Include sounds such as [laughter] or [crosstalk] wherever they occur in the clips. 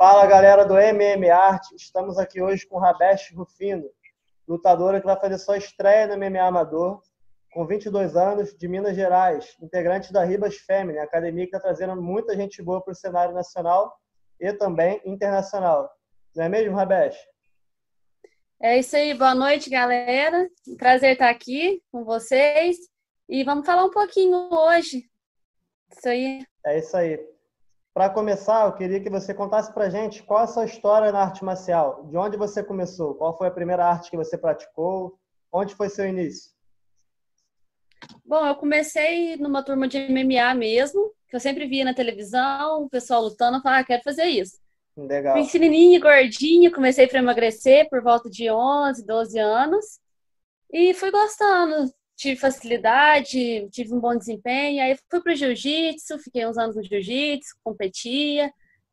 Fala galera do MM Art, estamos aqui hoje com Rabesh Rufino, lutadora que vai fazer sua estreia no MMA Amador, com 22 anos, de Minas Gerais, integrante da Ribas Family, academia que está trazendo muita gente boa para o cenário nacional e também internacional. Não é mesmo, Rabesh? É isso aí, boa noite, galera. Prazer estar aqui com vocês. E vamos falar um pouquinho hoje. Isso aí. É isso aí. Para começar, eu queria que você contasse para gente qual é a sua história na arte marcial. De onde você começou? Qual foi a primeira arte que você praticou? Onde foi seu início? Bom, eu comecei numa turma de MMA mesmo, que eu sempre via na televisão, o pessoal lutando, eu falava, ah, quero fazer isso. Legal. Pequenininha, gordinha, comecei para emagrecer por volta de 11, 12 anos. E fui gostando tive facilidade, tive um bom desempenho. Aí fui para o jiu-jitsu, fiquei uns anos no jiu-jitsu, competia.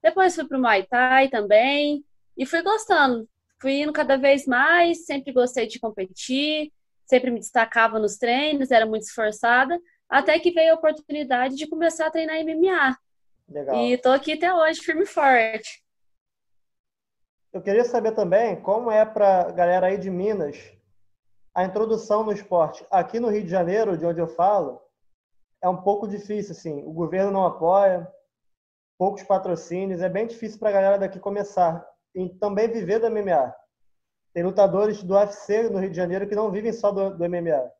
Depois fui para o Muay Thai também e fui gostando. Fui indo cada vez mais, sempre gostei de competir, sempre me destacava nos treinos, era muito esforçada, até que veio a oportunidade de começar a treinar MMA. Legal. E estou aqui até hoje, firme e forte. Eu queria saber também como é para galera aí de Minas a introdução no esporte. Aqui no Rio de Janeiro, de onde eu falo, é um pouco difícil, assim. O governo não apoia, poucos patrocínios, é bem difícil para a galera daqui começar e também viver do MMA. Tem lutadores do UFC no Rio de Janeiro que não vivem só do, do MMA.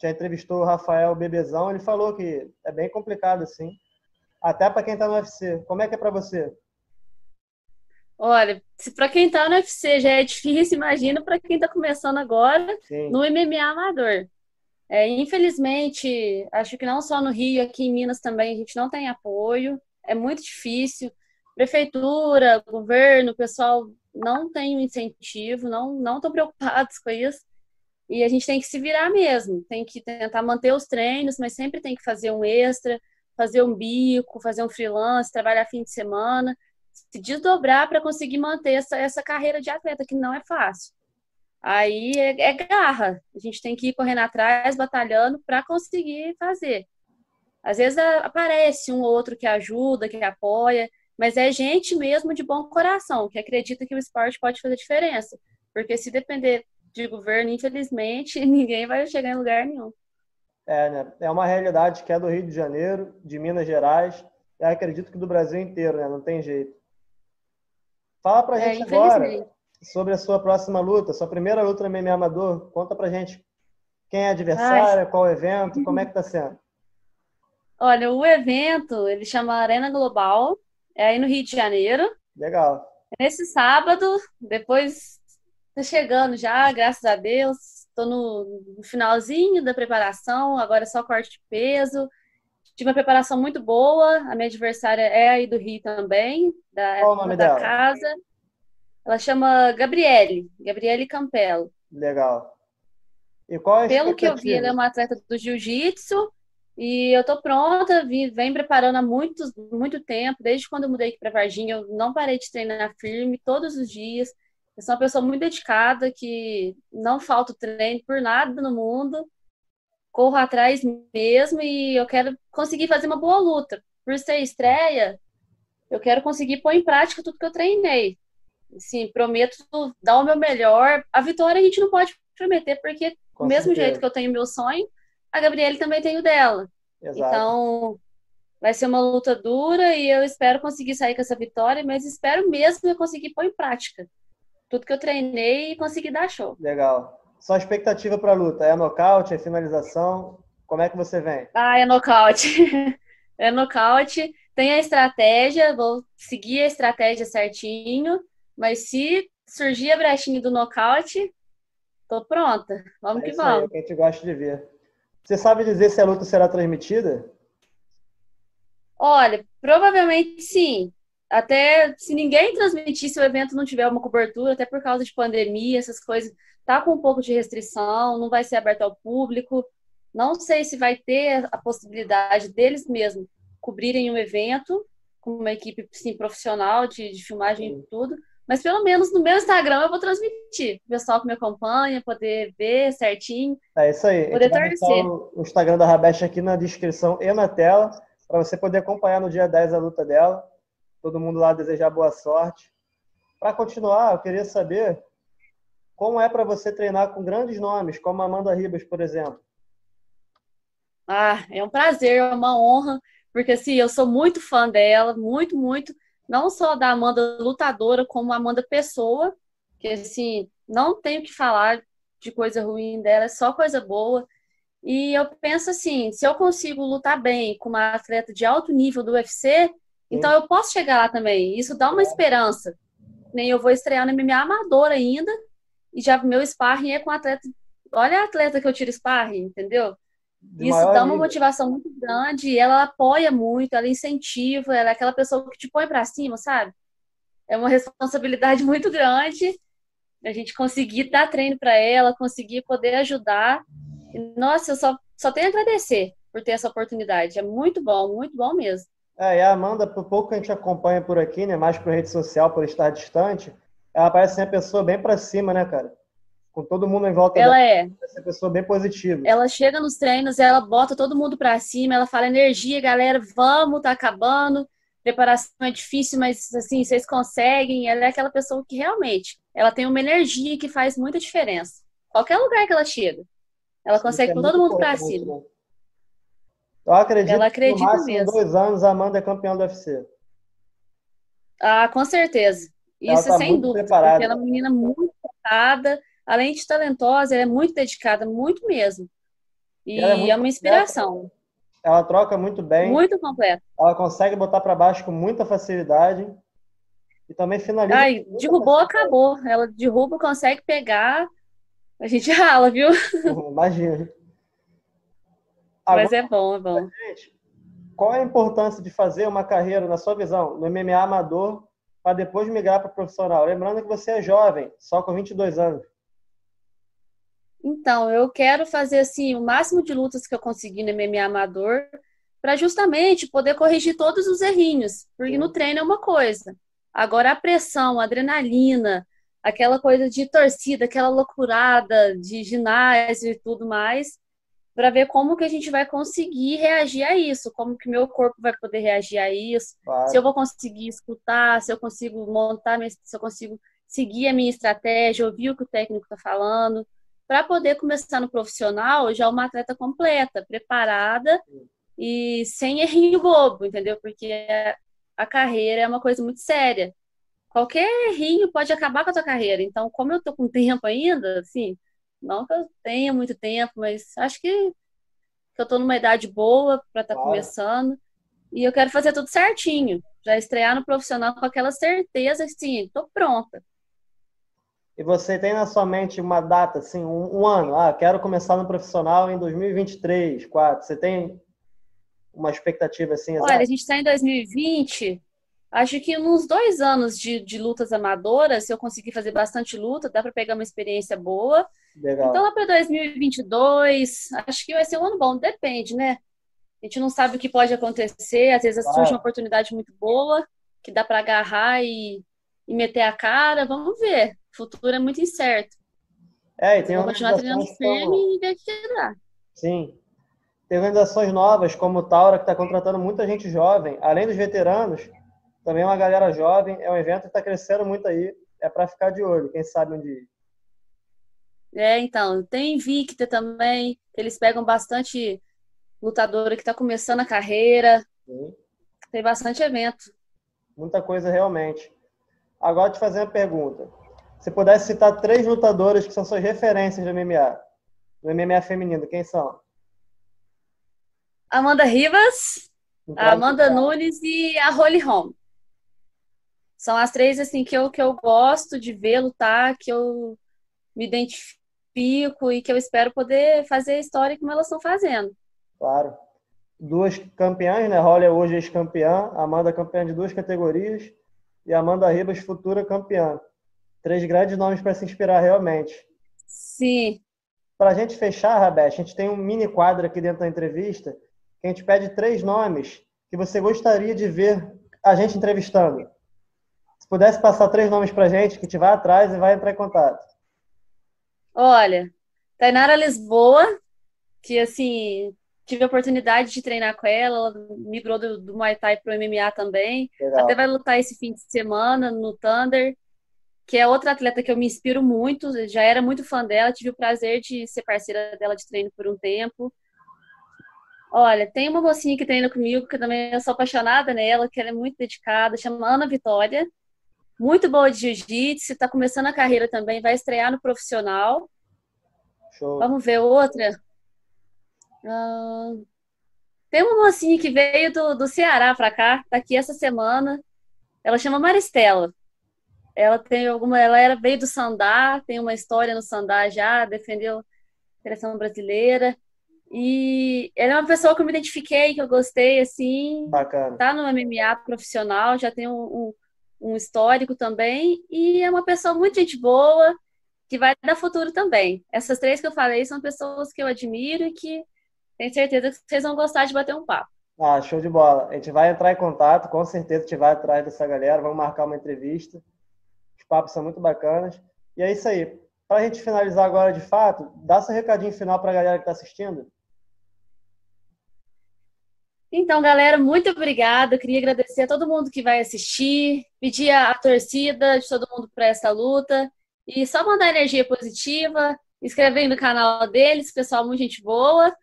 Já entrevistou o Rafael Bebezão, ele falou que é bem complicado, assim. Até para quem está no UFC. Como é que é para você? Olha, se para quem está no UFC já é difícil, imagina para quem está começando agora Sim. no MMA amador. É, infelizmente, acho que não só no Rio, aqui em Minas também a gente não tem apoio. É muito difícil. Prefeitura, governo, pessoal não tem um incentivo, não não estão preocupados com isso. E a gente tem que se virar mesmo, tem que tentar manter os treinos, mas sempre tem que fazer um extra, fazer um bico, fazer um freelance, trabalhar fim de semana se desdobrar para conseguir manter essa, essa carreira de atleta, que não é fácil. Aí é, é garra, a gente tem que ir correndo atrás, batalhando para conseguir fazer. Às vezes aparece um ou outro que ajuda, que apoia, mas é gente mesmo de bom coração, que acredita que o esporte pode fazer diferença. Porque se depender de governo, infelizmente, [laughs] ninguém vai chegar em lugar nenhum. É, né? É uma realidade que é do Rio de Janeiro, de Minas Gerais, e acredito que do Brasil inteiro, né? Não tem jeito. Fala pra é, gente agora sobre a sua próxima luta, sua primeira luta no MMA Amador. Conta pra gente quem é adversária, Ai. qual evento, como é que tá sendo? Olha, o evento, ele chama Arena Global, é aí no Rio de Janeiro. Legal. Nesse sábado, depois tá chegando já, graças a Deus. Estou no finalzinho da preparação, agora é só corte de peso. Tive uma preparação muito boa. A minha adversária é aí do Rio também, da, Qual o nome da dela? casa. Ela chama Gabriele, Gabriele Campelo. Legal. E qual é a Pelo que eu vi, ela é uma atleta do jiu-jitsu e eu tô pronta, vim, vem preparando há muito, muito tempo, desde quando eu mudei aqui para Varginha, eu não parei de treinar firme todos os dias. Eu sou uma pessoa muito dedicada, que não falta treino por nada no mundo corro atrás mesmo e eu quero conseguir fazer uma boa luta. Por ser estreia, eu quero conseguir pôr em prática tudo que eu treinei. Sim, prometo dar o meu melhor. A vitória a gente não pode prometer, porque do mesmo jeito que eu tenho meu sonho, a Gabriele também tem o dela. Exato. Então, vai ser uma luta dura e eu espero conseguir sair com essa vitória, mas espero mesmo eu conseguir pôr em prática tudo que eu treinei e conseguir dar show. Legal. Sua expectativa para a luta? É nocaute? É finalização? Como é que você vem? Ah, é nocaute. [laughs] é nocaute. Tem a estratégia, vou seguir a estratégia certinho, mas se surgir a brechinha do nocaute, tô pronta. Vamos é que vamos. Aí, que a gente gosta de ver. Você sabe dizer se a luta será transmitida? Olha, provavelmente sim. Até se ninguém transmitir, se o evento não tiver uma cobertura, até por causa de pandemia, essas coisas, tá com um pouco de restrição, não vai ser aberto ao público. Não sei se vai ter a possibilidade deles mesmos cobrirem um evento com uma equipe sim, profissional de, de filmagem e tudo, mas pelo menos no meu Instagram eu vou transmitir. O pessoal que me acompanha, poder ver certinho. É isso aí. Poder torcer. O Instagram da Rabesh aqui na descrição e na tela, para você poder acompanhar no dia 10 a luta dela. Todo mundo lá desejar boa sorte. Para continuar, eu queria saber como é para você treinar com grandes nomes, como Amanda Ribas, por exemplo. Ah, é um prazer, é uma honra, porque assim, eu sou muito fã dela, muito, muito, não só da Amanda lutadora, como Amanda pessoa, que assim, não tenho que falar de coisa ruim dela, é só coisa boa. E eu penso assim, se eu consigo lutar bem com uma atleta de alto nível do UFC, então eu posso chegar lá também. Isso dá uma esperança. Nem eu vou estrear no MMA amador ainda, e já meu sparring é com atleta. Olha a atleta que eu tiro sparring, entendeu? De Isso dá uma motivação muito grande, ela apoia muito, ela incentiva, ela é aquela pessoa que te põe para cima, sabe? É uma responsabilidade [laughs] muito grande a gente conseguir dar treino para ela, conseguir poder ajudar. E, nossa, eu só, só tenho a agradecer por ter essa oportunidade. É muito bom, muito bom mesmo. É, e a Amanda, por pouco que a gente acompanha por aqui, né, mais por rede social, por estar distante, ela parece ser uma pessoa bem para cima, né, cara? Com todo mundo em volta ela dela. é. Parece uma pessoa bem positiva. Ela chega nos treinos, ela bota todo mundo para cima, ela fala energia, galera, vamos, tá acabando. Preparação é difícil, mas assim, vocês conseguem. Ela é aquela pessoa que realmente, ela tem uma energia que faz muita diferença. Qualquer lugar que ela chega, ela consegue é pôr todo mundo para cima. Né? Eu acredito ela acredita que no máximo mesmo. dois anos a Amanda é campeã do UFC. Ah, com certeza. Isso tá sem dúvida. Preparada. Porque ela é uma menina muito focada, além de talentosa, ela é muito dedicada, muito mesmo. E é, muito é, uma inspiração. Ela troca muito bem. Muito completa. Ela consegue botar para baixo com muita facilidade. E também finaliza. Ai, derrubou, acabou. Ela derruba, consegue pegar. A gente [laughs] rala, viu? Imagina. Agora, Mas é bom, é bom. Qual é a importância de fazer uma carreira, na sua visão, no MMA amador, para depois migrar para profissional? Lembrando que você é jovem, só com 22 anos. Então, eu quero fazer assim o máximo de lutas que eu conseguir no MMA amador, para justamente poder corrigir todos os errinhos, porque no treino é uma coisa. Agora a pressão, a adrenalina, aquela coisa de torcida, aquela loucurada de ginásio e tudo mais, para ver como que a gente vai conseguir reagir a isso, como que meu corpo vai poder reagir a isso, claro. se eu vou conseguir escutar, se eu consigo montar, se eu consigo seguir a minha estratégia, ouvir o que o técnico está falando para poder começar no profissional já uma atleta completa, preparada e sem errinho bobo, entendeu? Porque a carreira é uma coisa muito séria. Qualquer errinho pode acabar com a tua carreira. Então, como eu tô com tempo ainda, assim, não que eu tenha muito tempo, mas acho que, que eu tô numa idade boa para estar tá começando. E eu quero fazer tudo certinho, já estrear no profissional com aquela certeza, assim, tô pronta e você tem na sua mente uma data, assim, um, um ano, ah, quero começar no profissional em 2023, 4, você tem uma expectativa assim? Olha, a gente está em 2020, acho que uns dois anos de, de lutas amadoras, se eu conseguir fazer bastante luta, dá para pegar uma experiência boa. Legal. Então, lá para 2022, acho que vai ser um ano bom, depende, né? A gente não sabe o que pode acontecer, às vezes claro. surge uma oportunidade muito boa, que dá para agarrar e, e meter a cara, vamos ver o futuro é muito incerto. É, e tem Vou continuar treinando firme como... e ver o que dá. Sim. Tem organizações novas, como o Taura, que está contratando muita gente jovem, além dos veteranos, também uma galera jovem. É um evento que está crescendo muito aí. É para ficar de olho, quem sabe um dia. É, então, tem Invicta também, eles pegam bastante lutadora que está começando a carreira. Sim. Tem bastante evento. Muita coisa realmente. Agora te fazer uma pergunta. Se pudesse citar três lutadoras que são suas referências do MMA, do MMA feminino, quem são? Amanda Rivas, Amanda Nunes e a Holly Holm. São as três assim que eu, que eu gosto de ver lutar, que eu me identifico e que eu espero poder fazer a história como elas estão fazendo. Claro. Duas campeãs, né? Holly é hoje ex-campeã, Amanda campeã de duas categorias e Amanda Ribas, futura campeã. Três grandes nomes para se inspirar realmente. Sim. Para a gente fechar, Rabete, a gente tem um mini quadro aqui dentro da entrevista que a gente pede três nomes que você gostaria de ver a gente entrevistando. Se pudesse passar três nomes para gente, que a gente vai atrás e vai entrar em contato. Olha, Tainara Lisboa, que assim, tive a oportunidade de treinar com ela, ela migrou do, do Muay Thai para o MMA também. Legal. Até vai lutar esse fim de semana no Thunder, que é outra atleta que eu me inspiro muito, já era muito fã dela, tive o prazer de ser parceira dela de treino por um tempo. Olha, tem uma mocinha que treina comigo, que também eu sou apaixonada nela, que ela é muito dedicada, chama Ana Vitória. Muito boa de jiu-jitsu, está começando a carreira também, vai estrear no profissional. Show. Vamos ver outra. Uh, tem uma mocinha que veio do, do Ceará para cá, tá aqui essa semana. Ela chama Maristela. Ela tem alguma, ela era veio do Sandá, tem uma história no Sandá já, defendeu a seleção brasileira. E ela é uma pessoa que eu me identifiquei, que eu gostei, assim. Bacana. Tá no MMA profissional, já tem um, um, um, histórico também. E é uma pessoa muito gente boa, que vai dar futuro também. Essas três que eu falei são pessoas que eu admiro e que tenho certeza que vocês vão gostar de bater um papo. Ah, show de bola. A gente vai entrar em contato, com certeza a gente vai atrás dessa galera, vamos marcar uma entrevista. Os papos são muito bacanas. E é isso aí. Para a gente finalizar agora de fato, dá seu recadinho final para a galera que está assistindo. Então, galera, muito obrigada. Queria agradecer a todo mundo que vai assistir, pedir a, torcida de todo mundo para essa luta e só mandar energia positiva, inscrever no canal deles, pessoal, muito gente boa.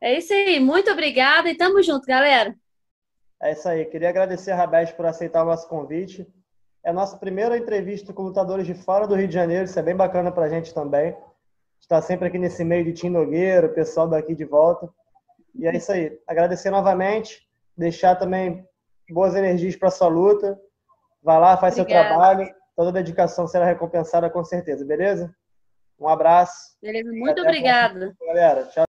É isso aí, muito obrigada e tamo junto, galera. É isso aí, queria agradecer a Rabés por aceitar o nosso convite. É a nossa primeira entrevista com lutadores de fora do Rio de Janeiro, isso é bem bacana para a gente também. Está sempre aqui nesse meio de Tim Nogueira, o pessoal daqui de volta. E é isso aí. Agradecer novamente, deixar também boas energias para sua luta. Vai lá, faz Obrigada. seu trabalho. Toda dedicação será recompensada com certeza, beleza? Um abraço. Beleza, muito obrigada. Galera, tchau.